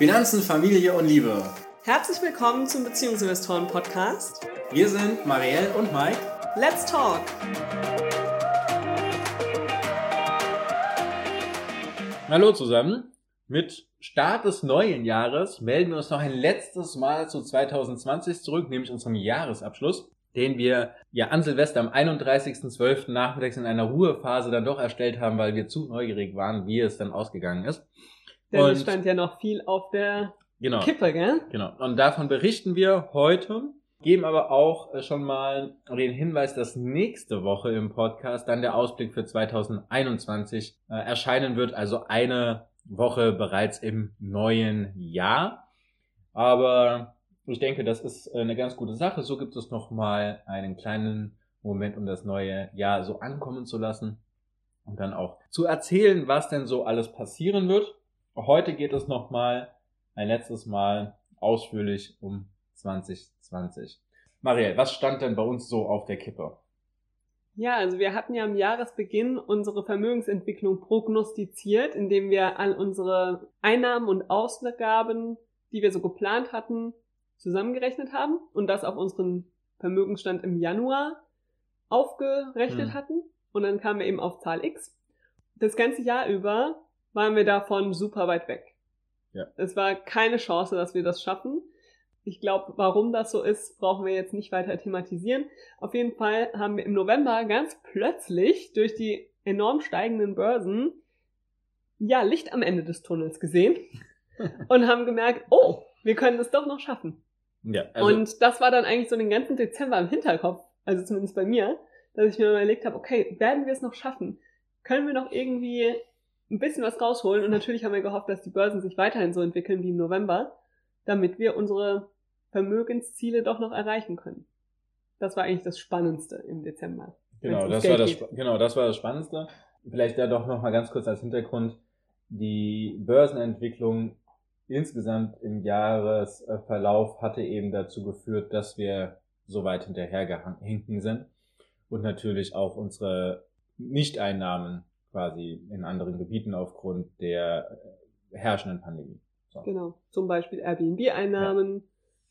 Finanzen, Familie und Liebe. Herzlich willkommen zum Beziehungsinvestoren Podcast. Wir sind Marielle und Mike. Let's talk! Hallo zusammen. Mit Start des neuen Jahres melden wir uns noch ein letztes Mal zu 2020 zurück, nämlich unserem Jahresabschluss, den wir ja an Silvester am 31.12. nachmittags in einer Ruhephase dann doch erstellt haben, weil wir zu neugierig waren, wie es dann ausgegangen ist. Denn es stand ja noch viel auf der genau, Kippe, gell? Genau. Und davon berichten wir heute, geben aber auch äh, schon mal den Hinweis, dass nächste Woche im Podcast dann der Ausblick für 2021 äh, erscheinen wird, also eine Woche bereits im neuen Jahr. Aber ich denke, das ist eine ganz gute Sache. So gibt es noch mal einen kleinen Moment, um das neue Jahr so ankommen zu lassen und dann auch zu erzählen, was denn so alles passieren wird. Heute geht es nochmal ein letztes Mal ausführlich um 2020. Marielle, was stand denn bei uns so auf der Kippe? Ja, also wir hatten ja am Jahresbeginn unsere Vermögensentwicklung prognostiziert, indem wir all unsere Einnahmen und Ausgaben, die wir so geplant hatten, zusammengerechnet haben und das auf unseren Vermögensstand im Januar aufgerechnet hm. hatten. Und dann kamen wir eben auf Zahl X. Das ganze Jahr über waren wir davon super weit weg. Ja. Es war keine Chance, dass wir das schaffen. Ich glaube, warum das so ist, brauchen wir jetzt nicht weiter thematisieren. Auf jeden Fall haben wir im November ganz plötzlich durch die enorm steigenden Börsen ja Licht am Ende des Tunnels gesehen und haben gemerkt, oh, wir können es doch noch schaffen. Ja, also und das war dann eigentlich so den ganzen Dezember im Hinterkopf, also zumindest bei mir, dass ich mir überlegt habe, okay, werden wir es noch schaffen? Können wir noch irgendwie ein bisschen was rausholen. Und natürlich haben wir gehofft, dass die Börsen sich weiterhin so entwickeln wie im November, damit wir unsere Vermögensziele doch noch erreichen können. Das war eigentlich das Spannendste im Dezember. Genau, das war das, genau, das war das Spannendste. Vielleicht da doch noch mal ganz kurz als Hintergrund. Die Börsenentwicklung insgesamt im Jahresverlauf hatte eben dazu geführt, dass wir so weit hinterhergehinken sind und natürlich auch unsere Nichteinnahmen quasi in anderen Gebieten aufgrund der äh, herrschenden Pandemie. So. Genau, zum Beispiel Airbnb-Einnahmen, ja.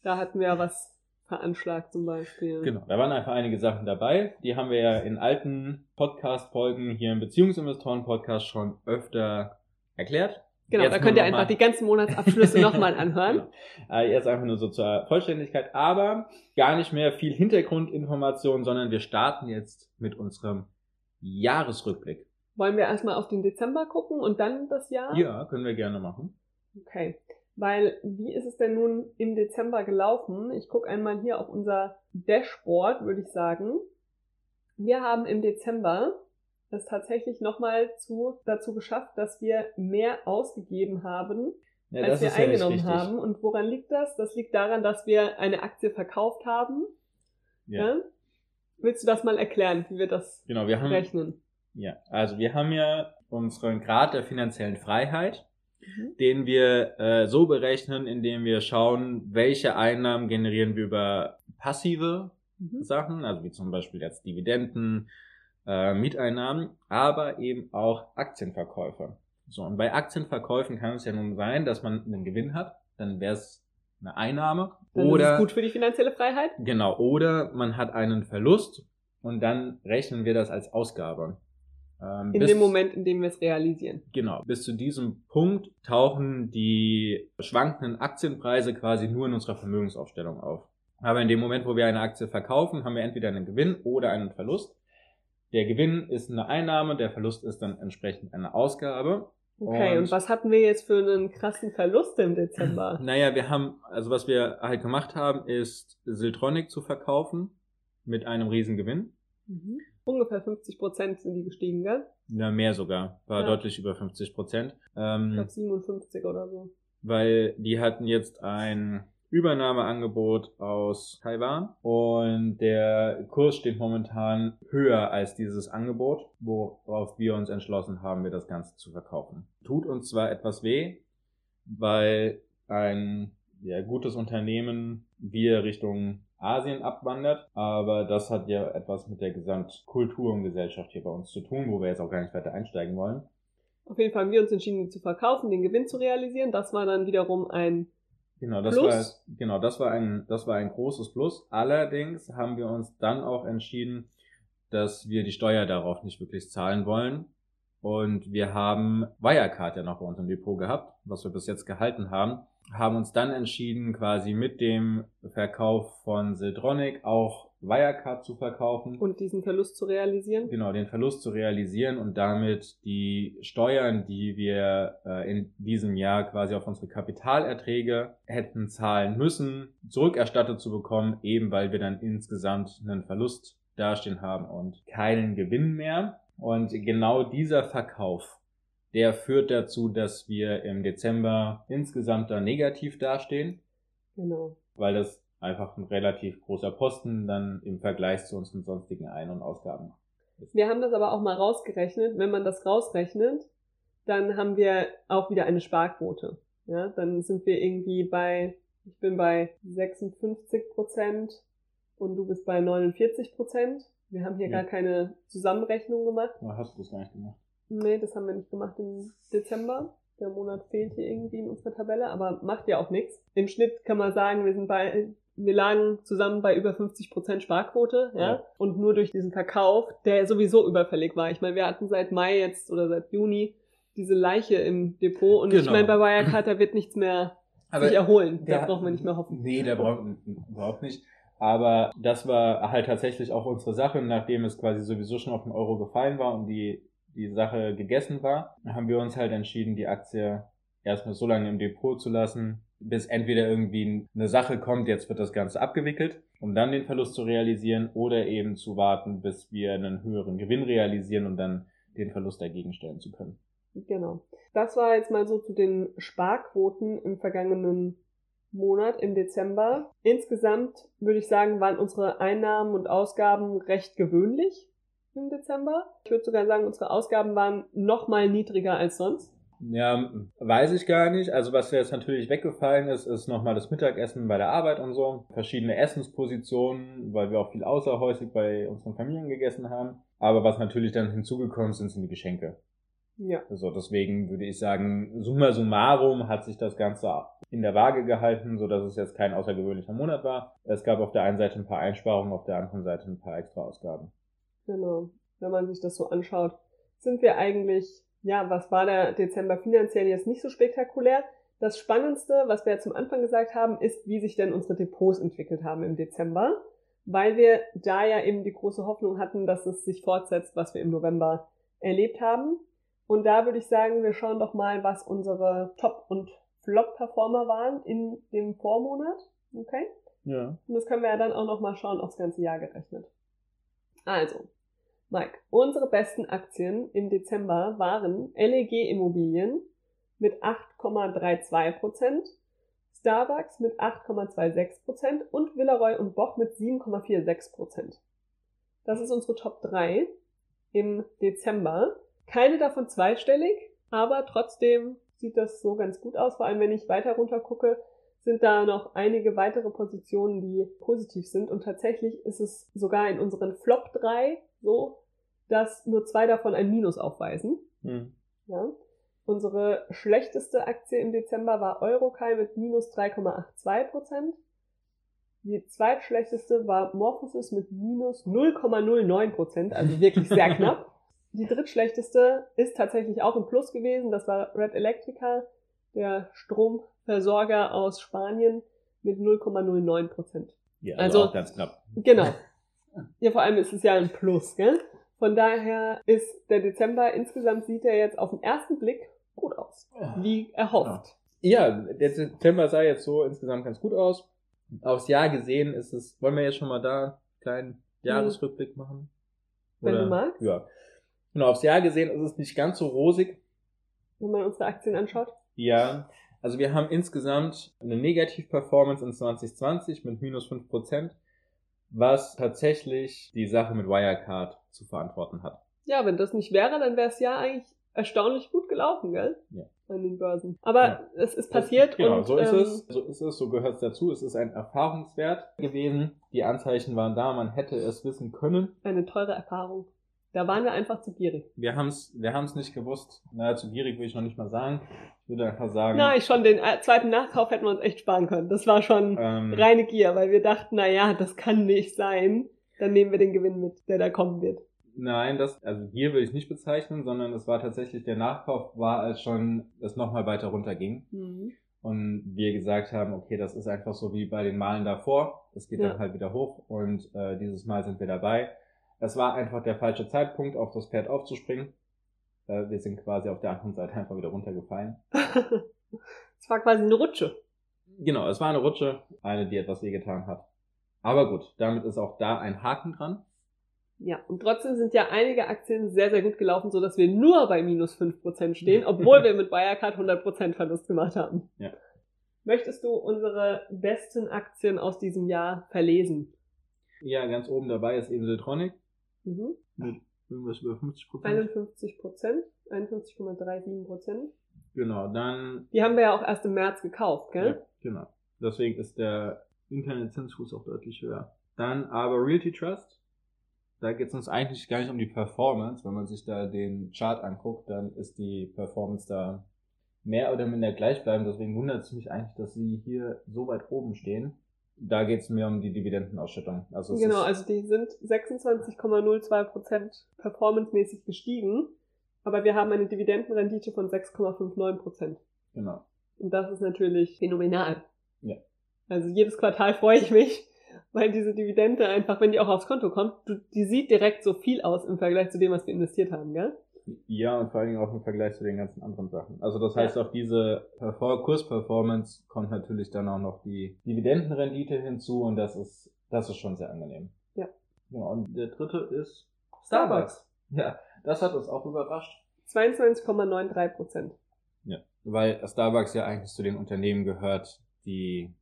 da hatten wir ja was veranschlagt zum Beispiel. Genau, da waren einfach einige Sachen dabei. Die haben wir ja in alten Podcast-Folgen hier im Beziehungsinvestoren-Podcast schon öfter erklärt. Genau, jetzt da könnt ihr einfach die ganzen Monatsabschlüsse nochmal anhören. Genau. Äh, jetzt einfach nur so zur Vollständigkeit, aber gar nicht mehr viel Hintergrundinformation, sondern wir starten jetzt mit unserem Jahresrückblick. Wollen wir erstmal auf den Dezember gucken und dann das Jahr? Ja, können wir gerne machen. Okay. Weil, wie ist es denn nun im Dezember gelaufen? Ich gucke einmal hier auf unser Dashboard, würde ich sagen. Wir haben im Dezember es tatsächlich nochmal zu, dazu geschafft, dass wir mehr ausgegeben haben, ja, als wir eingenommen ja haben. Und woran liegt das? Das liegt daran, dass wir eine Aktie verkauft haben. Ja. ja? Willst du das mal erklären, wie wir das genau, wir haben, rechnen? Ja, also wir haben ja unseren Grad der finanziellen Freiheit, mhm. den wir äh, so berechnen, indem wir schauen, welche Einnahmen generieren wir über passive mhm. Sachen, also wie zum Beispiel jetzt Dividenden, äh, Mieteinnahmen, aber eben auch Aktienverkäufe. So, und bei Aktienverkäufen kann es ja nun sein, dass man einen Gewinn hat, dann wäre es eine Einnahme. Dann oder, ist es gut für die finanzielle Freiheit. Genau, oder man hat einen Verlust und dann rechnen wir das als Ausgabe. Ähm, in bis, dem Moment, in dem wir es realisieren. Genau. Bis zu diesem Punkt tauchen die schwankenden Aktienpreise quasi nur in unserer Vermögensaufstellung auf. Aber in dem Moment, wo wir eine Aktie verkaufen, haben wir entweder einen Gewinn oder einen Verlust. Der Gewinn ist eine Einnahme, der Verlust ist dann entsprechend eine Ausgabe. Okay, und, und was hatten wir jetzt für einen krassen Verlust im Dezember? Naja, wir haben, also was wir halt gemacht haben, ist Siltronic zu verkaufen mit einem riesen Gewinn. Mhm ungefähr 50 Prozent sind die gestiegen, gell? Ja, mehr sogar. War ja. deutlich über 50 Prozent. Ähm, ich glaube 57 oder so. Weil die hatten jetzt ein Übernahmeangebot aus Taiwan und der Kurs steht momentan höher als dieses Angebot, worauf wir uns entschlossen haben, wir das Ganze zu verkaufen. Tut uns zwar etwas weh, weil ein ja, gutes Unternehmen wir Richtung Asien abwandert. Aber das hat ja etwas mit der Gesamtkultur und Gesellschaft hier bei uns zu tun, wo wir jetzt auch gar nicht weiter einsteigen wollen. Auf jeden Fall haben wir uns entschieden, die zu verkaufen, den Gewinn zu realisieren. Das war dann wiederum ein Genau, das Plus. war genau, das war ein das war ein großes Plus. Allerdings haben wir uns dann auch entschieden, dass wir die Steuer darauf nicht wirklich zahlen wollen. Und wir haben Wirecard ja noch bei uns im Depot gehabt, was wir bis jetzt gehalten haben, haben uns dann entschieden, quasi mit dem Verkauf von Siltronic auch Wirecard zu verkaufen. und diesen Verlust zu realisieren. Genau, den Verlust zu realisieren und damit die Steuern, die wir äh, in diesem Jahr quasi auf unsere Kapitalerträge hätten zahlen müssen, zurückerstattet zu bekommen, eben weil wir dann insgesamt einen Verlust dastehen haben und keinen Gewinn mehr. Und genau dieser Verkauf, der führt dazu, dass wir im Dezember insgesamt da negativ dastehen Genau. weil das einfach ein relativ großer Posten dann im Vergleich zu unseren sonstigen Ein- und Ausgaben ist. Wir haben das aber auch mal rausgerechnet. Wenn man das rausrechnet, dann haben wir auch wieder eine Sparquote. Ja, dann sind wir irgendwie bei, ich bin bei 56 Prozent und du bist bei 49 Prozent. Wir haben hier Ja. gar keine Zusammenrechnung gemacht. Oh, hast du das gar nicht gemacht? Nee, das haben wir nicht gemacht im Dezember. Der Monat fehlt hier irgendwie in unserer Tabelle, aber macht ja auch nichts. Im Schnitt kann man sagen, wir sind bei, wir lagen zusammen bei über 50 Prozent Sparquote, ja? Ja. Und nur durch diesen Verkauf, der sowieso überfällig war. Ich meine, wir hatten seit Mai jetzt oder seit Juni diese Leiche im Depot und ich Genau. meine, bei Wirecard, da wird nichts mehr sich erholen. Da braucht man nicht mehr hoffen. Nee, da braucht überhaupt nicht. Aber das war halt tatsächlich auch unsere Sache, nachdem es quasi sowieso schon auf den Euro gefallen war und die, die Sache gegessen war, haben wir uns halt entschieden, die Aktie erstmal so lange im Depot zu lassen, bis entweder irgendwie eine Sache kommt, jetzt wird das Ganze abgewickelt, um dann den Verlust zu realisieren oder eben zu warten, bis wir einen höheren Gewinn realisieren und dann den Verlust dagegen stellen zu können. Genau. Das war jetzt mal so zu den Sparquoten im vergangenen Monat im Dezember. Insgesamt würde ich sagen, waren unsere Einnahmen und Ausgaben recht gewöhnlich im Dezember. Ich würde sogar sagen, unsere Ausgaben waren noch mal niedriger als sonst. Ja, weiß ich gar nicht. Also was jetzt natürlich weggefallen ist, ist nochmal das Mittagessen bei der Arbeit und so. Verschiedene Essenspositionen, weil wir auch viel außerhäusig bei unseren Familien gegessen haben. Aber was natürlich dann hinzugekommen sind, sind die Geschenke. Ja. Also deswegen würde ich sagen, summa summarum hat sich das Ganze in der Waage gehalten, so dass es jetzt kein außergewöhnlicher Monat war. Es gab auf der einen Seite ein paar Einsparungen, auf der anderen Seite ein paar extra Ausgaben. Genau. Wenn man sich das so anschaut, sind wir eigentlich, ja, was war der Dezember finanziell jetzt nicht so spektakulär. Das Spannendste, was wir ja zum Anfang gesagt haben, ist, wie sich denn unsere Depots entwickelt haben im Dezember, weil wir da ja eben die große Hoffnung hatten, dass es sich fortsetzt, was wir im November erlebt haben. Und da würde ich sagen, wir schauen doch mal, was unsere Top- und Flop-Performer waren in dem Vormonat. Okay? Ja. Und das können wir ja dann auch nochmal schauen aufs ganze Jahr gerechnet. Also, Mike, unsere besten Aktien im Dezember waren LEG Immobilien mit 8,32%, Starbucks mit 8,26% und Villeroy und Boch mit 7,46%. Das ist unsere Top 3 im Dezember. Keine davon zweistellig, aber trotzdem sieht das so ganz gut aus. Vor allem, wenn ich weiter runter gucke, sind da noch einige weitere Positionen, die positiv sind. Und tatsächlich ist es sogar in unseren Flop 3 so, dass nur zwei davon ein Minus aufweisen. Hm. Ja. Unsere schlechteste Aktie im Dezember war Eurocal mit minus 3,82%. Die zweitschlechteste war Morphosis mit minus 0,09%, also wirklich sehr knapp. Die drittschlechteste ist tatsächlich auch im Plus gewesen. Das war Red Electrica, der Stromversorger aus Spanien mit 0,09%. Ja, Also- also auch ganz knapp. Genau. Ja, vor allem ist es ja ein Plus, gell? Von daher ist der Dezember insgesamt sieht er jetzt auf den ersten Blick gut aus. Wie erhofft. Ja, der Dezember sah jetzt so insgesamt ganz gut aus. Aufs Jahr gesehen ist es, wollen wir jetzt schon mal da einen kleinen Jahresrückblick machen? Wenn du magst. Ja. Genau, aufs Jahr gesehen ist es nicht ganz so rosig. Wenn man unsere Aktien anschaut. Ja, also wir haben insgesamt eine Negativ-Performance in 2020 mit minus 5%, was tatsächlich die Sache mit Wirecard zu verantworten hat. Ja, wenn das nicht wäre, dann wäre es ja eigentlich erstaunlich gut gelaufen, gell? Ja. An den Börsen. Aber Ja. es ist passiert Genau, und so ist ähm, es. So ist es, so gehört es dazu. Es ist ein Erfahrungswert gewesen. Die Anzeichen waren da, man hätte es wissen können. eine teure Erfahrung. Da waren wir einfach zu gierig. Wir haben es wir haben's nicht gewusst. Naja, zu gierig will ich noch nicht mal sagen. Ich würde einfach sagen. Nein, schon den äh, zweiten Nachkauf hätten wir uns echt sparen können. Das war schon ähm, reine Gier, weil wir dachten, na ja, das kann nicht sein. Dann nehmen wir den Gewinn mit, der da kommen wird. Nein, das, also Gier will ich nicht bezeichnen, sondern es war tatsächlich der Nachkauf war, als schon es nochmal weiter runterging. Mhm. Und wir gesagt haben, okay, das ist einfach so wie bei den Malen davor. Das geht Ja. dann halt wieder hoch und äh, dieses Mal sind wir dabei. Es war einfach der falsche Zeitpunkt, auf das Pferd aufzuspringen. Äh, wir sind quasi auf der anderen Seite einfach wieder runtergefallen. Es war quasi eine Rutsche. Genau, es war eine Rutsche, eine, die etwas wehgetan hat. Aber gut, damit ist auch da ein Haken dran. Ja, und trotzdem sind ja einige Aktien sehr, sehr gut gelaufen, so dass wir nur bei minus 5% stehen, obwohl wir mit Wirecard 100% Verlust gemacht haben. Ja. Möchtest du unsere besten Aktien aus diesem Jahr verlesen? Ja, ganz oben dabei ist eben Siltronic Mhm. mit irgendwas über 50 Prozent. 51%, 51,37%. Genau, dann Die haben wir ja auch erst im März gekauft, Ja, gell? genau. Deswegen ist der interne Zinsfuß auch deutlich höher. Dann aber Realty Trust. Da geht es uns eigentlich gar nicht um die Performance. Wenn man sich da den Chart anguckt, dann ist die Performance da mehr oder minder gleichbleibend. Deswegen wundert es mich eigentlich, dass sie hier so weit oben stehen. Da geht es mir um die Dividendenausschüttung. Also Genau, also die sind 26,02% performancemäßig gestiegen, aber wir haben eine Dividendenrendite von 6,59%. genau. Und das ist natürlich phänomenal. Ja. Also jedes Quartal freue ich mich, weil diese Dividende einfach, wenn die auch aufs Konto kommt, du, die sieht direkt so viel aus im Vergleich zu dem, was wir investiert haben, gell? Ja, und vor allen Dingen auch im Vergleich zu den ganzen anderen Sachen. Also das heißt, auf diese Perfor Kursperformance kommt natürlich dann auch noch die Dividendenrendite hinzu und das ist, das ist schon sehr angenehm. Ja. Ja, und der dritte ist Starbucks. Ja, das hat uns auch überrascht. 22,93%. Ja. Weil Starbucks ja eigentlich zu den Unternehmen gehört, die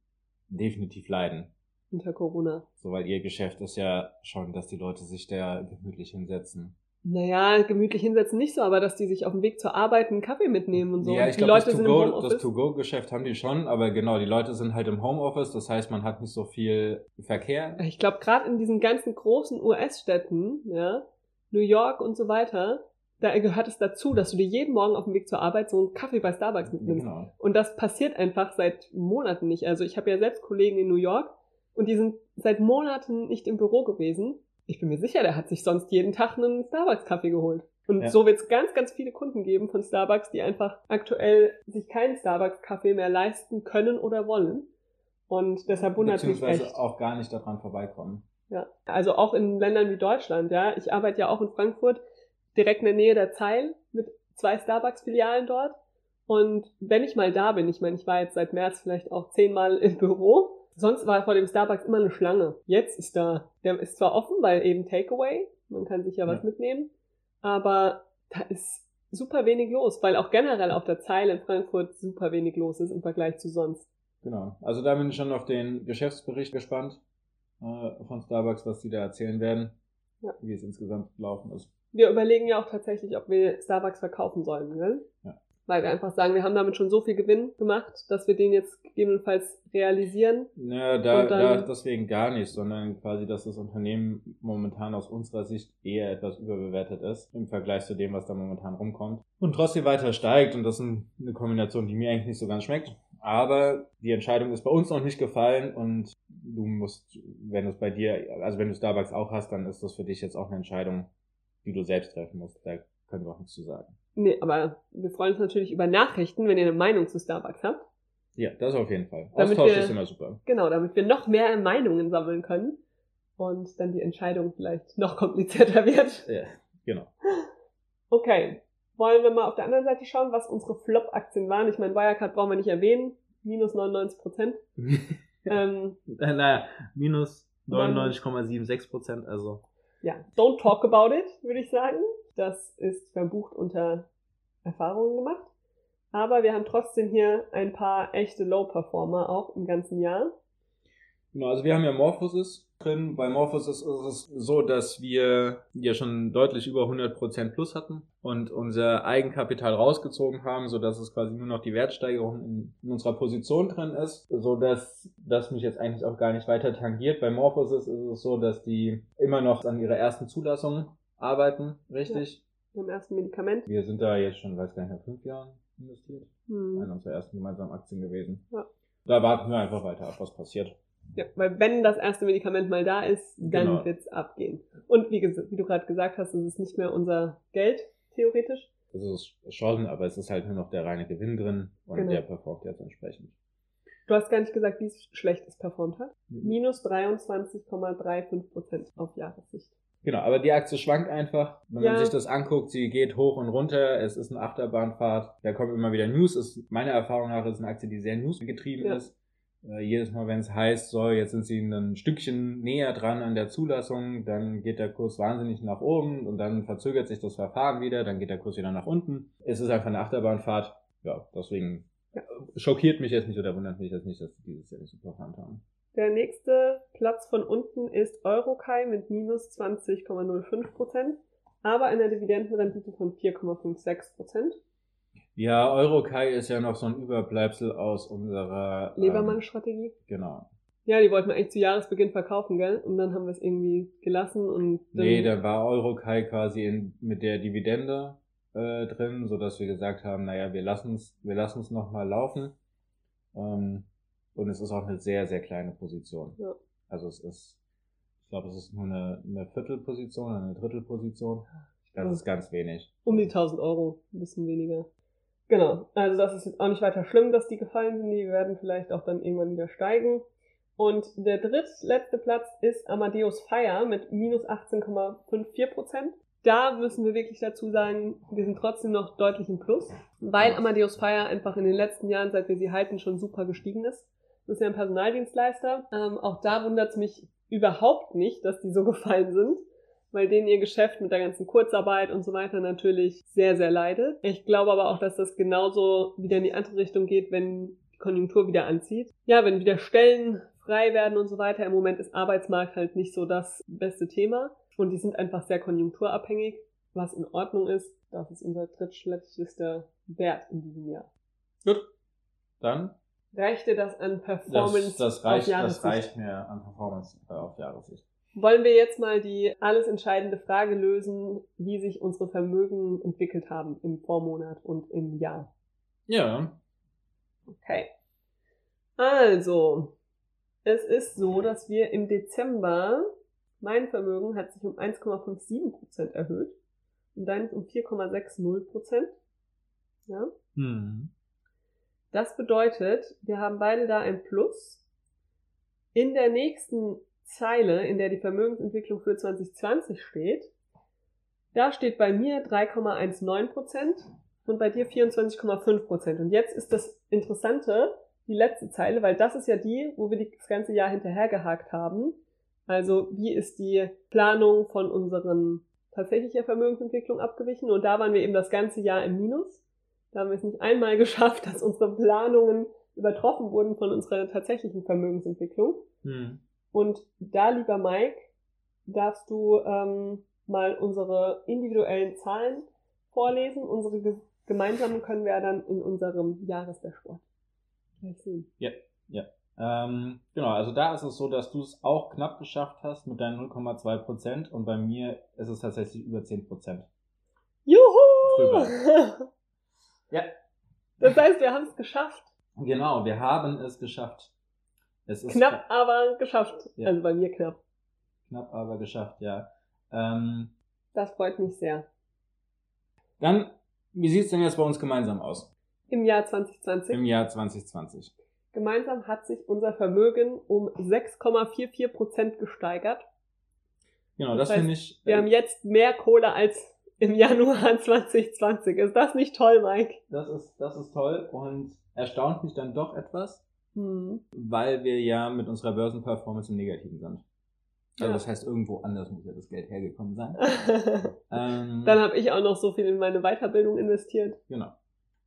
definitiv leiden. unter Corona. So, weil ihr Geschäft ist ja schon, dass die Leute sich da gemütlich hinsetzen. Naja, gemütlich hinsetzen nicht so, aber dass die sich auf dem Weg zur Arbeit einen Kaffee mitnehmen und so. Ja, ich glaube, das. To-Go-Geschäft haben die schon, aber genau, die Leute sind halt im Homeoffice, das heißt, man hat nicht so viel Verkehr. Ich glaube, gerade in diesen ganzen großen US-Städten, ja, New York und so weiter, da gehört es dazu, dass du dir jeden Morgen auf dem Weg zur Arbeit so einen Kaffee bei Starbucks mitnimmst. Genau. Und das passiert einfach seit Monaten nicht. Also ich habe ja selbst Kollegen in New York und die sind seit Monaten nicht im Büro gewesen. Ich bin mir sicher, der hat sich sonst jeden Tag einen Starbucks-Kaffee geholt. Und Ja. so wird es ganz, ganz viele Kunden geben von Starbucks, die einfach aktuell sich keinen Starbucks-Kaffee mehr leisten können oder wollen. Und deshalb wundert mich Beziehungsweise echt. auch gar nicht daran vorbeikommen. Ja, also auch in Ländern wie Deutschland, ja. Ich arbeite ja auch in Frankfurt, direkt in der Nähe der Zeil, mit zwei Starbucks-Filialen dort. Und wenn ich mal da bin, ich meine, ich war jetzt seit März vielleicht auch zehnmal im Büro, sonst war vor dem Starbucks immer eine Schlange. Jetzt ist da, der ist zwar offen, weil eben Takeaway, man kann sich ja was Ja. mitnehmen, aber da ist super wenig los, weil auch generell auf der Zeil in Frankfurt super wenig los ist im Vergleich zu sonst. Genau. Also da bin ich schon auf den Geschäftsbericht gespannt äh, von Starbucks, was die da erzählen werden, Ja. wie es insgesamt gelaufen ist. Wir überlegen ja auch tatsächlich, ob wir Starbucks verkaufen sollen, ne? Ja. Weil wir einfach sagen, wir haben damit schon so viel Gewinn gemacht, dass wir den jetzt gegebenenfalls realisieren. Naja, da, da deswegen gar nicht, sondern quasi, dass das Unternehmen momentan aus unserer Sicht eher etwas überbewertet ist im Vergleich zu dem, was da momentan rumkommt. Und trotzdem weiter steigt und das ist eine Kombination, die mir eigentlich nicht so ganz schmeckt. Aber die Entscheidung ist bei uns noch nicht gefallen und du musst, wenn es bei dir, also wenn du Starbucks auch hast, dann ist das für dich jetzt auch eine Entscheidung, die du selbst treffen musst. Da können wir auch nichts zu sagen. Nee, aber wir freuen uns natürlich über Nachrichten, wenn ihr eine Meinung zu Starbucks habt. Ja, das auf jeden Fall. Damit Austausch wir- ist immer super. Genau, damit wir noch mehr Meinungen sammeln können und dann die Entscheidung vielleicht noch komplizierter wird. Ja, genau. Okay, wollen wir mal auf der anderen Seite schauen, was unsere Flop-Aktien waren. Ich meine, Wirecard brauchen wir nicht erwähnen. Minus 99 Prozent. ähm, Äh, naja, minus 99,76 Prozent, also. ja, don't talk about it, würde ich sagen. Das ist verbucht unter Erfahrungen gemacht. Aber wir haben trotzdem hier ein paar echte Low-Performer auch im ganzen Jahr. Genau, also wir haben ja Morphosis drin. Bei Morphosis ist es so, dass wir ja schon deutlich über 100% plus hatten und unser Eigenkapital rausgezogen haben, so dass es quasi nur noch die Wertsteigerung in, in unserer Position drin ist, so dass das mich jetzt eigentlich auch gar nicht weiter tangiert. Bei Morphosis ist es so, dass die immer noch an ihrer ersten Zulassung arbeiten, richtig. Ja, Im ersten Medikament. Wir sind da jetzt schon, weiß gar nicht mehr, fünf Jahren investiert. Hm. Einer unserer ersten gemeinsamen Aktien gewesen. Ja. Da warten wir einfach weiter ab, was passiert. Ja, weil wenn das erste Medikament mal da ist, dann Genau. wird's abgehen. Und wie, wie du gerade gesagt hast, es ist nicht mehr unser Geld, theoretisch. Das ist schon, aber es ist halt nur noch der reine Gewinn drin und Genau. der performt jetzt entsprechend. Du hast gar nicht gesagt, wie schlecht es performt hat. Minus 23,35 Prozent auf Jahressicht. Genau, aber die Aktie schwankt einfach. Wenn Ja. man sich das anguckt, sie geht hoch und runter. Es ist eine Achterbahnfahrt. Da kommt immer wieder News. Ist, meiner Erfahrung nach ist es eine Aktie, die sehr newsgetrieben Ja. ist. Äh, jedes Mal, wenn es heißt, so, jetzt sind sie ein Stückchen näher dran an der Zulassung, dann geht der Kurs wahnsinnig nach oben und dann verzögert sich das Verfahren wieder, dann geht der Kurs wieder nach unten. Es ist einfach eine Achterbahnfahrt. Ja, deswegen Ja. schockiert mich jetzt nicht oder wundert mich jetzt nicht, dass sie dieses Jahr nicht so performt haben. Der nächste Platz von unten ist Eurokai mit minus 20,05 Prozent, aber einer Dividendenrendite von 4,56 Prozent. Ja, Eurokai ist ja noch so ein Überbleibsel aus unserer ähm, Lebermann-Strategie. Genau. Ja, die wollten wir eigentlich zu Jahresbeginn verkaufen, gell? Und dann haben wir es irgendwie gelassen und dann, Nee, da war Eurokai quasi in, mit der Dividende äh, drin, so dass wir gesagt haben, naja, wir lassen es, wir lassen es noch mal laufen. Ähm, und es ist auch eine sehr, sehr kleine Position. Ja. Also es ist, ich glaube, es ist nur eine, eine Viertelposition, eine Drittelposition. Das ist ganz wenig. um die 1000 Euro, ein bisschen weniger. Genau, also das ist jetzt auch nicht weiter schlimm, dass die gefallen sind. Die werden vielleicht auch dann irgendwann wieder steigen. Und der drittletzte Platz ist Amadeus Fire mit minus 18,54 Prozent. Da müssen wir wirklich dazu sagen, wir sind trotzdem noch deutlich im Plus, weil Amadeus Fire einfach in den letzten Jahren, seit wir sie halten, schon super gestiegen ist. Das ist ja ein Personaldienstleister. Ähm, auch da wundert es mich überhaupt nicht, dass die so gefallen sind weil denen ihr Geschäft mit der ganzen Kurzarbeit und so weiter natürlich sehr, sehr leidet. Ich glaube aber auch, dass das genauso wieder in die andere Richtung geht, wenn die Konjunktur wieder anzieht. Ja, wenn wieder Stellen frei werden und so weiter. Im Moment ist Arbeitsmarkt halt nicht so das beste Thema und die sind einfach sehr konjunkturabhängig, was in Ordnung ist. Das ist unser drittschlechtester Wert in diesem Jahr. Gut. Dann, Reicht dir das an Performance das, das auf reicht, das Jahressicht? reicht mir an Performance äh, auf Jahressicht. Wollen wir jetzt mal die alles entscheidende Frage lösen, wie sich unsere Vermögen entwickelt haben im Vormonat und im Jahr? Ja, Okay. Also, es ist so, dass wir im Dezember, mein Vermögen hat sich um 1,57% erhöht und deines um 4,60%. Ja. hm. Das bedeutet, wir haben beide da ein Plus. In der nächsten Zeile, in der die Vermögensentwicklung für 2020 steht, da steht bei mir 3,19% und bei dir 24,5%. Und jetzt ist das Interessante, die letzte Zeile, weil das ist ja die, wo wir das ganze Jahr hinterhergehakt haben. Also wie ist die Planung von unseren tatsächlicher Vermögensentwicklung abgewichen? Und da waren wir eben das ganze Jahr im Minus. Da haben wir es nicht einmal geschafft, dass unsere Planungen übertroffen wurden von unserer tatsächlichen Vermögensentwicklung. Hm. Und da, lieber Mike, darfst du ähm, mal unsere individuellen Zahlen vorlesen. Unsere ge gemeinsamen können wir ja dann in unserem Jahresdashboard gleich sehen. Ähm, genau, also da ist es so, dass du es auch knapp geschafft hast mit deinen 0,2 Prozent und bei mir ist es tatsächlich über 10 Prozent. Juhu! Ja. Das heißt, wir haben es geschafft. Genau, wir haben es geschafft. Es ist Knapp, aber geschafft. Ja. Also bei mir knapp. knapp, aber geschafft, ja. Ähm, Das freut mich sehr. dann, wie sieht's denn jetzt bei uns gemeinsam aus? Im Jahr 2020. Im Jahr 2020. Gemeinsam hat sich unser Vermögen um 6,44 Prozent gesteigert. Genau, Das das, heißt, finde ich. Wir haben jetzt mehr Kohle als im Januar 2020. Ist das nicht toll, Mike? Das ist, das ist toll und erstaunt mich dann doch etwas, Hm. weil wir ja mit unserer Börsenperformance im Negativen sind. Also Ja. das heißt, irgendwo anders muss ja das Geld hergekommen sein. Ähm, Dann habe ich auch noch so viel in meine Weiterbildung investiert. Genau.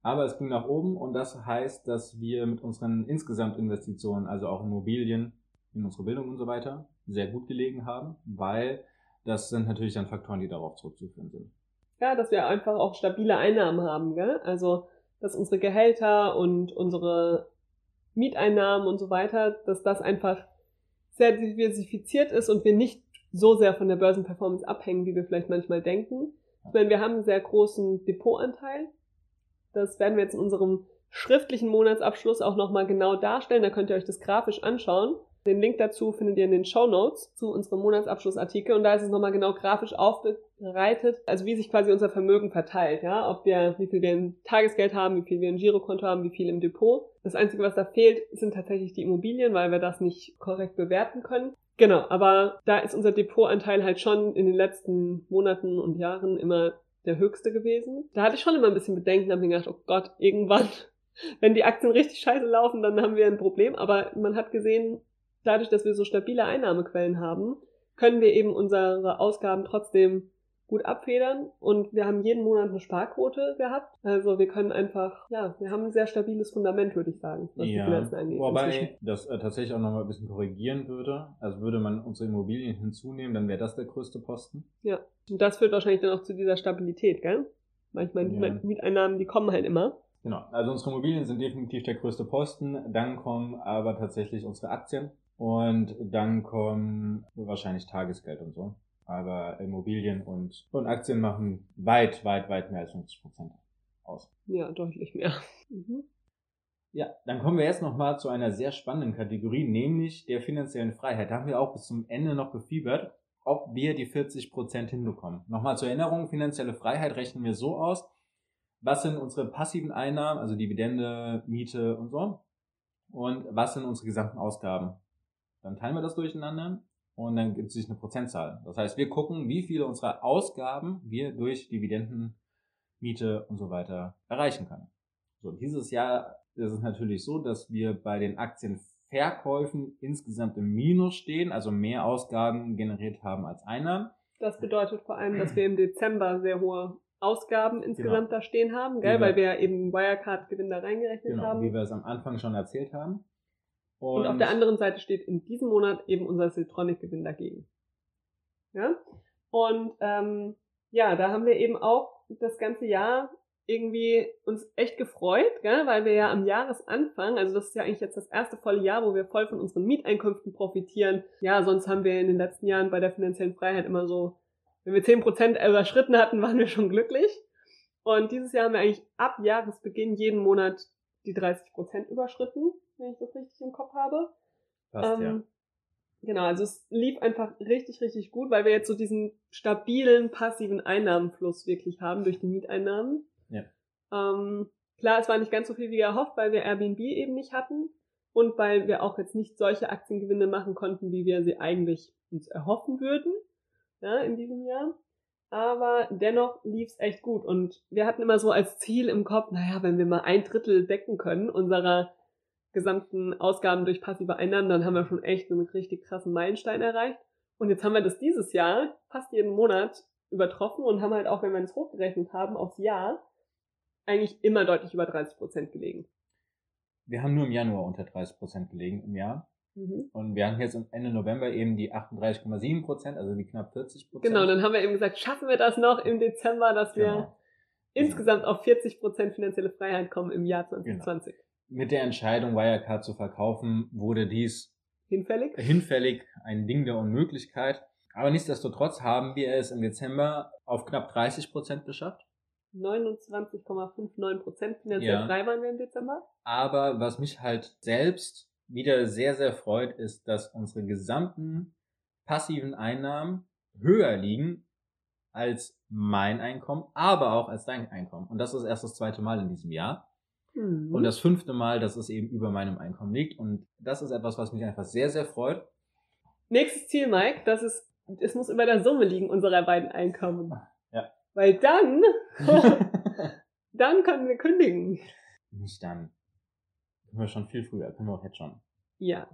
Aber es ging nach oben und das heißt, dass wir mit unseren Insgesamtinvestitionen, also auch Immobilien, in unsere Bildung und so weiter, sehr gut gelegen haben, weil das sind natürlich dann Faktoren, die darauf zurückzuführen sind. Ja, dass wir einfach auch stabile Einnahmen haben, gell? Also, dass unsere Gehälter und unsere Mieteinnahmen und so weiter, dass das einfach sehr diversifiziert ist und wir nicht so sehr von der Börsenperformance abhängen, wie wir vielleicht manchmal denken. Ich meine, wir haben einen sehr großen Depotanteil. Das werden wir jetzt in unserem schriftlichen Monatsabschluss auch nochmal genau darstellen. Da könnt ihr euch das grafisch anschauen. Den Link dazu findet ihr in den Show Notes zu unserem Monatsabschlussartikel und da ist es nochmal genau grafisch aufbereitet, also wie sich quasi unser Vermögen verteilt, ja, ob wir, wie viel wir in Tagesgeld haben, wie viel wir in Girokonto haben, wie viel im Depot. Das Einzige, was da fehlt, sind tatsächlich die Immobilien, weil wir das nicht korrekt bewerten können. Genau, aber da ist unser Depotanteil halt schon in den letzten Monaten und Jahren immer der höchste gewesen. Da hatte ich schon immer ein bisschen Bedenken, habe mir gedacht, oh Gott, irgendwann, wenn die Aktien richtig scheiße laufen, dann haben wir ein Problem. Aber man hat gesehen, dadurch, dass wir so stabile Einnahmequellen haben, können wir eben unsere Ausgaben trotzdem gut abfedern und wir haben jeden Monat eine Sparquote gehabt. Also wir können einfach, ja, wir haben ein sehr stabiles Fundament, würde ich sagen, was ja, die Finanzen angeht. Wobei inzwischen. das äh, tatsächlich auch nochmal ein bisschen korrigieren würde. Also würde man unsere Immobilien hinzunehmen, dann wäre das der größte Posten. Ja, und das führt wahrscheinlich dann auch zu dieser Stabilität, gell? Manchmal die ja. Mieteinnahmen, die kommen halt immer. Genau, also unsere Immobilien sind definitiv der größte Posten. Dann kommen aber tatsächlich unsere Aktien und dann kommen wahrscheinlich Tagesgeld und so. Aber Immobilien und, und Aktien machen weit, weit, weit mehr als 50 Prozent aus. Ja, deutlich mehr. Mhm. Ja, dann kommen wir jetzt nochmal zu einer sehr spannenden Kategorie, nämlich der finanziellen Freiheit. Da haben wir auch bis zum Ende noch gefiebert, ob wir die 40 Prozent hinbekommen. Nochmal zur Erinnerung, finanzielle Freiheit rechnen wir so aus. Was sind unsere passiven Einnahmen, also Dividende, Miete und so? Und was sind unsere gesamten Ausgaben? Dann teilen wir das durcheinander und dann gibt es sich eine Prozentzahl. Das heißt, wir gucken, wie viele unserer Ausgaben wir durch Dividenden, Miete und so weiter erreichen können. So, dieses Jahr ist es natürlich so, dass wir bei den Aktienverkäufen insgesamt im Minus stehen, also mehr Ausgaben generiert haben als Einnahmen. Das bedeutet vor allem, dass wir im Dezember sehr hohe Ausgaben insgesamt genau. da stehen haben, gell? weil wir eben Wirecard-Gewinn da reingerechnet genau, haben. Wie wir es am Anfang schon erzählt haben. Und, und auf der anderen Seite steht in diesem Monat eben unser Siltronic-Gewinn dagegen. Ja? Und ähm, ja, da haben wir eben auch das ganze Jahr irgendwie uns echt gefreut, gell? weil wir ja am Jahresanfang, also das ist ja eigentlich jetzt das erste volle Jahr, wo wir voll von unseren Mieteinkünften profitieren. Ja, sonst haben wir in den letzten Jahren bei der finanziellen Freiheit immer so, wenn wir zehn Prozent überschritten hatten, waren wir schon glücklich. Und dieses Jahr haben wir eigentlich ab Jahresbeginn jeden Monat die 30 Prozent überschritten wenn ich das richtig im Kopf habe. Passt, ähm, ja. Genau, also es lief einfach richtig, richtig gut, weil wir jetzt so diesen stabilen, passiven Einnahmenfluss wirklich haben durch die Mieteinnahmen. Ja. Ähm, klar, es war nicht ganz so viel wie erhofft, weil wir Airbnb eben nicht hatten und weil wir auch jetzt nicht solche Aktiengewinne machen konnten, wie wir sie eigentlich uns erhoffen würden, ja, in diesem Jahr. Aber dennoch lief's echt gut und wir hatten immer so als Ziel im Kopf, naja, wenn wir mal ein Drittel decken können unserer gesamten Ausgaben durch passive Einnahmen, dann haben wir schon echt einen richtig krassen Meilenstein erreicht. Und jetzt haben wir das dieses Jahr fast jeden Monat übertroffen und haben halt auch, wenn wir es hochgerechnet haben, aufs Jahr eigentlich immer deutlich über 30 Prozent gelegen. Wir haben nur im Januar unter 30 Prozent gelegen im Jahr. Mhm. Und wir haben jetzt Ende November eben die 38,7 Prozent, also die knapp 40 Prozent. Genau, dann haben wir eben gesagt, schaffen wir das noch im Dezember, dass wir genau. insgesamt auf 40 Prozent finanzielle Freiheit kommen im Jahr 2020. Genau mit der Entscheidung, Wirecard zu verkaufen, wurde dies hinfällig, hinfällig ein Ding der Unmöglichkeit. Aber nichtsdestotrotz haben wir es im Dezember auf knapp 30 Prozent geschafft. 29,59 Prozent finanziell ja. frei waren wir im Dezember. Aber was mich halt selbst wieder sehr, sehr freut, ist, dass unsere gesamten passiven Einnahmen höher liegen als mein Einkommen, aber auch als dein Einkommen. Und das ist erst das zweite Mal in diesem Jahr. Mhm. Und das fünfte Mal, dass es eben über meinem Einkommen liegt. Und das ist etwas, was mich einfach sehr, sehr freut. Nächstes Ziel, Mike, das ist, es muss über der Summe liegen unserer beiden Einkommen. Ja. Weil dann, dann können wir kündigen. Nicht dann. Können wir schon viel früher, können wir auch jetzt schon. Ja.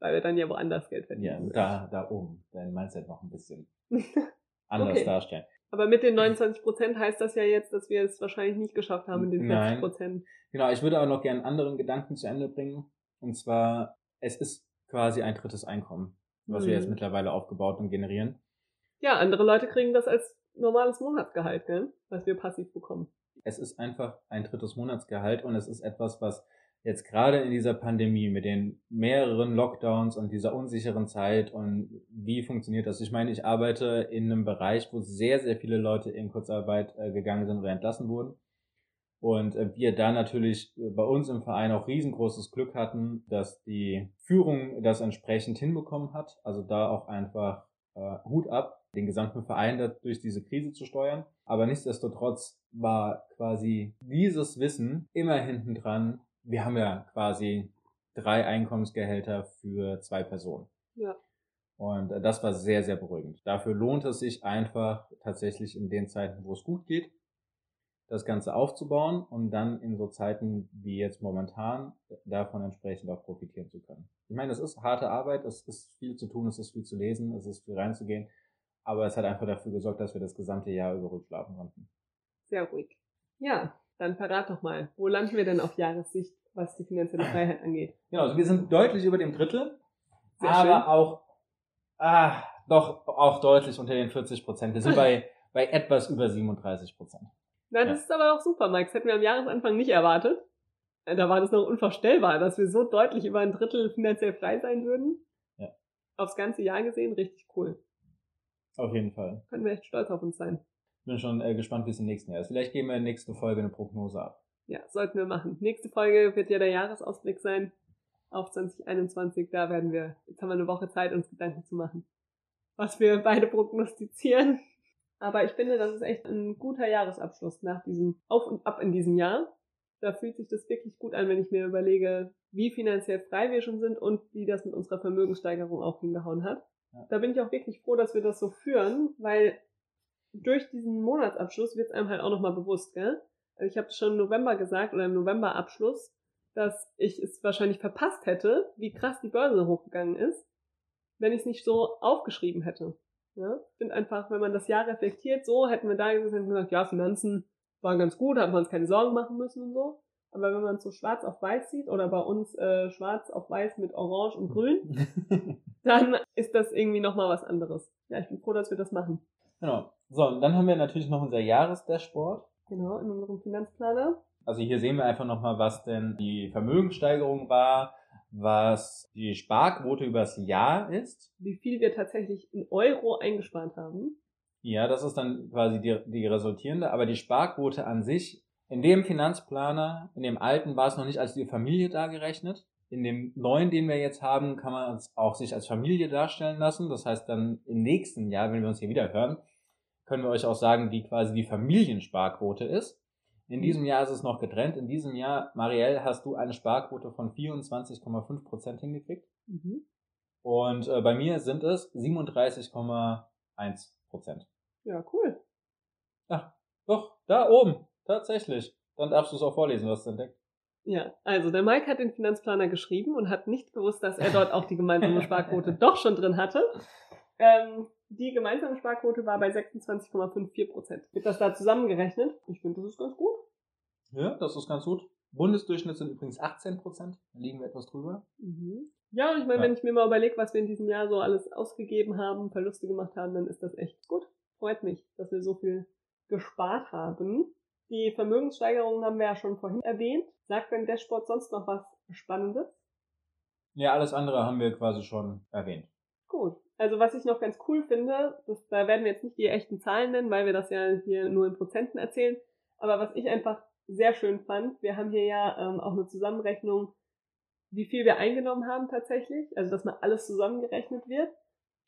Weil wir dann ja woanders Geld verdienen. Ja, da, da oben. Dein Mindset noch ein bisschen anders okay. darstellen. Aber mit den 29 Prozent heißt das ja jetzt, dass wir es wahrscheinlich nicht geschafft haben in den 40 Prozent. Genau, ich würde aber noch gerne einen anderen Gedanken zu Ende bringen. Und zwar, es ist quasi ein drittes Einkommen, was mhm. wir jetzt mittlerweile aufgebaut und generieren. Ja, andere Leute kriegen das als normales Monatsgehalt, gell? was wir passiv bekommen. Es ist einfach ein drittes Monatsgehalt und es ist etwas, was jetzt gerade in dieser Pandemie mit den mehreren Lockdowns und dieser unsicheren Zeit und wie funktioniert das? Ich meine, ich arbeite in einem Bereich, wo sehr, sehr viele Leute in Kurzarbeit äh, gegangen sind oder entlassen wurden. Und äh, wir da natürlich äh, bei uns im Verein auch riesengroßes Glück hatten, dass die Führung das entsprechend hinbekommen hat. Also da auch einfach äh, Hut ab, den gesamten Verein durch diese Krise zu steuern. Aber nichtsdestotrotz war quasi dieses Wissen immer hinten dran. Wir haben ja quasi drei Einkommensgehälter für zwei Personen. Ja. Und äh, das war sehr, sehr beruhigend. Dafür lohnt es sich einfach tatsächlich in den Zeiten, wo es gut geht, das Ganze aufzubauen und dann in so Zeiten wie jetzt momentan davon entsprechend auch profitieren zu können. Ich meine, es ist harte Arbeit, es ist viel zu tun, es ist viel zu lesen, es ist viel reinzugehen, aber es hat einfach dafür gesorgt, dass wir das gesamte Jahr über ruhig schlafen konnten. Sehr ruhig. Ja, dann verrat doch mal, wo landen wir denn auf Jahressicht, was die finanzielle Freiheit angeht? Genau, also wir sind deutlich über dem Drittel, Sehr aber schön. auch, ah, doch auch deutlich unter den 40 Prozent. Wir sind bei, bei etwas über 37 Prozent. Na, das ja. ist aber auch super, Mike. Das hätten wir am Jahresanfang nicht erwartet. Äh, da war das noch unvorstellbar, dass wir so deutlich über ein Drittel finanziell frei sein würden. Ja. Aufs ganze Jahr gesehen, richtig cool. Auf jeden Fall. Können wir echt stolz auf uns sein. Bin schon äh, gespannt, wie es im nächsten Jahr ist. Vielleicht geben wir in der nächsten Folge eine Prognose ab. Ja, sollten wir machen. Nächste Folge wird ja der Jahresausblick sein auf 2021. Da werden wir, jetzt haben wir eine Woche Zeit, uns Gedanken zu machen, was wir beide prognostizieren. Aber ich finde, das ist echt ein guter Jahresabschluss nach diesem Auf und Ab in diesem Jahr. Da fühlt sich das wirklich gut an, wenn ich mir überlege, wie finanziell frei wir schon sind und wie das mit unserer Vermögenssteigerung auch hingehauen hat. Ja. Da bin ich auch wirklich froh, dass wir das so führen, weil durch diesen Monatsabschluss wird es einem halt auch nochmal bewusst, gell? Also ich habe schon im November gesagt oder im Novemberabschluss, dass ich es wahrscheinlich verpasst hätte, wie krass die Börse hochgegangen ist, wenn ich es nicht so aufgeschrieben hätte. Ja? Ich finde einfach, wenn man das Jahr reflektiert, so hätten wir da gesessen und gesagt, ja, Finanzen waren ganz gut, haben wir uns keine Sorgen machen müssen und so. Aber wenn man es so schwarz auf weiß sieht oder bei uns äh, schwarz auf weiß mit Orange und Grün, dann ist das irgendwie nochmal was anderes. Ja, ich bin froh, dass wir das machen. Genau. So, und dann haben wir natürlich noch unser Jahresdashboard. Genau, in unserem Finanzplaner. Also hier sehen wir einfach nochmal, was denn die Vermögenssteigerung war, was die Sparquote übers Jahr ist. Wie viel wir tatsächlich in Euro eingespart haben. Ja, das ist dann quasi die, die resultierende, aber die Sparquote an sich, in dem Finanzplaner, in dem alten war es noch nicht als die Familie dargerechnet. In dem neuen, den wir jetzt haben, kann man es auch sich als Familie darstellen lassen. Das heißt dann im nächsten Jahr, wenn wir uns hier wieder hören, können wir euch auch sagen, wie quasi die Familiensparquote ist. In diesem Jahr ist es noch getrennt. In diesem Jahr, Marielle, hast du eine Sparquote von 24,5 Prozent hingekriegt. Mhm. Und äh, bei mir sind es 37,1 Prozent. Ja, cool. Ach, doch, da oben, tatsächlich. Dann darfst du es auch vorlesen, was du entdeckt. Ja, also der Mike hat den Finanzplaner geschrieben und hat nicht gewusst, dass er dort auch die gemeinsame Sparquote doch schon drin hatte. Ähm, die gemeinsame Sparquote war bei 26,54 Prozent. Wird das da zusammengerechnet? Ich finde, das ist ganz gut. Ja, das ist ganz gut. Bundesdurchschnitt sind übrigens 18 Prozent. Da liegen wir etwas drüber. Mhm. Ja, ich meine, ja. wenn ich mir mal überlege, was wir in diesem Jahr so alles ausgegeben haben, Verluste gemacht haben, dann ist das echt gut. Freut mich, dass wir so viel gespart haben. Die Vermögenssteigerungen haben wir ja schon vorhin erwähnt. Sagt dein Dashboard sonst noch was Spannendes? Ja, alles andere haben wir quasi schon erwähnt. Gut. Also was ich noch ganz cool finde, das, da werden wir jetzt nicht die echten Zahlen nennen, weil wir das ja hier nur in Prozenten erzählen. Aber was ich einfach sehr schön fand, wir haben hier ja ähm, auch eine Zusammenrechnung, wie viel wir eingenommen haben tatsächlich, also dass mal alles zusammengerechnet wird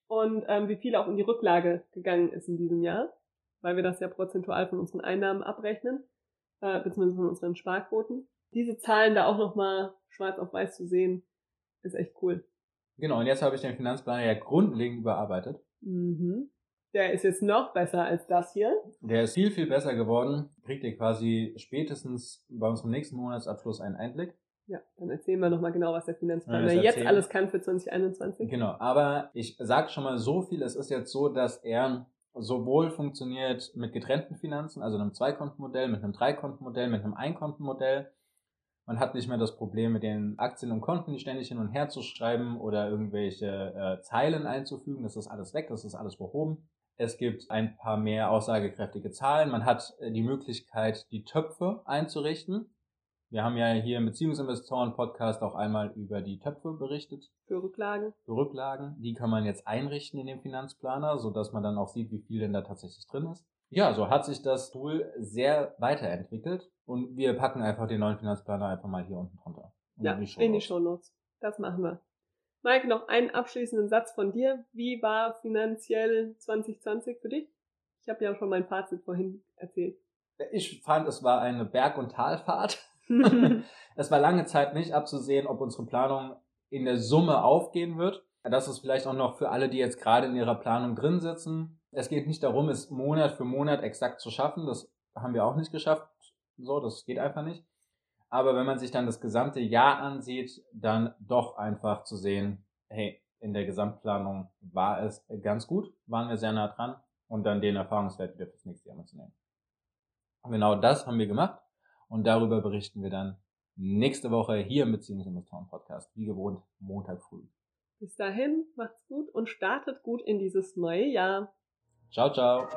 und ähm, wie viel auch in die Rücklage gegangen ist in diesem Jahr, weil wir das ja prozentual von unseren Einnahmen abrechnen, äh, beziehungsweise von unseren Sparquoten. Diese Zahlen da auch nochmal schwarz auf weiß zu sehen, ist echt cool. Genau, und jetzt habe ich den Finanzplaner ja grundlegend überarbeitet. Mhm. Der ist jetzt noch besser als das hier. Der ist viel, viel besser geworden. Kriegt ihr quasi spätestens bei unserem nächsten Monatsabschluss einen Einblick. Ja, dann erzählen wir nochmal genau, was der Finanzplaner ja, jetzt alles kann für 2021. Genau, aber ich sage schon mal so viel, es ist jetzt so, dass er sowohl funktioniert mit getrennten Finanzen, also einem Zweikontenmodell, mit einem Dreikontenmodell, mit einem Einkontenmodell, man hat nicht mehr das Problem mit den Aktien und Konten, die ständig hin und her zu schreiben oder irgendwelche äh, Zeilen einzufügen. Das ist alles weg, das ist alles behoben. Es gibt ein paar mehr aussagekräftige Zahlen. Man hat äh, die Möglichkeit, die Töpfe einzurichten. Wir haben ja hier im Beziehungsinvestoren-Podcast auch einmal über die Töpfe berichtet. Für Rücklagen. Für Rücklagen. Die kann man jetzt einrichten in den Finanzplaner, sodass man dann auch sieht, wie viel denn da tatsächlich drin ist. Ja, so hat sich das Tool sehr weiterentwickelt und wir packen einfach den neuen Finanzplaner einfach mal hier unten drunter. Ja, in die, Show in die Shownotes. Das machen wir. Mike, noch einen abschließenden Satz von dir. Wie war finanziell 2020 für dich? Ich habe ja schon mein Fazit vorhin erzählt. Ich fand, es war eine Berg- und Talfahrt. es war lange Zeit nicht abzusehen, ob unsere Planung in der Summe aufgehen wird. Das ist vielleicht auch noch für alle, die jetzt gerade in ihrer Planung drin sitzen. Es geht nicht darum, es Monat für Monat exakt zu schaffen. Das haben wir auch nicht geschafft. So, das geht einfach nicht. Aber wenn man sich dann das gesamte Jahr ansieht, dann doch einfach zu sehen, hey, in der Gesamtplanung war es ganz gut, waren wir sehr nah dran und dann den Erfahrungswert wieder fürs nächste Jahr mitzunehmen. Genau das haben wir gemacht und darüber berichten wir dann nächste Woche hier im Beziehungsinvestoren Podcast, wie gewohnt, Montag früh. Bis dahin, macht's gut und startet gut in dieses neue Jahr. Ciao ciao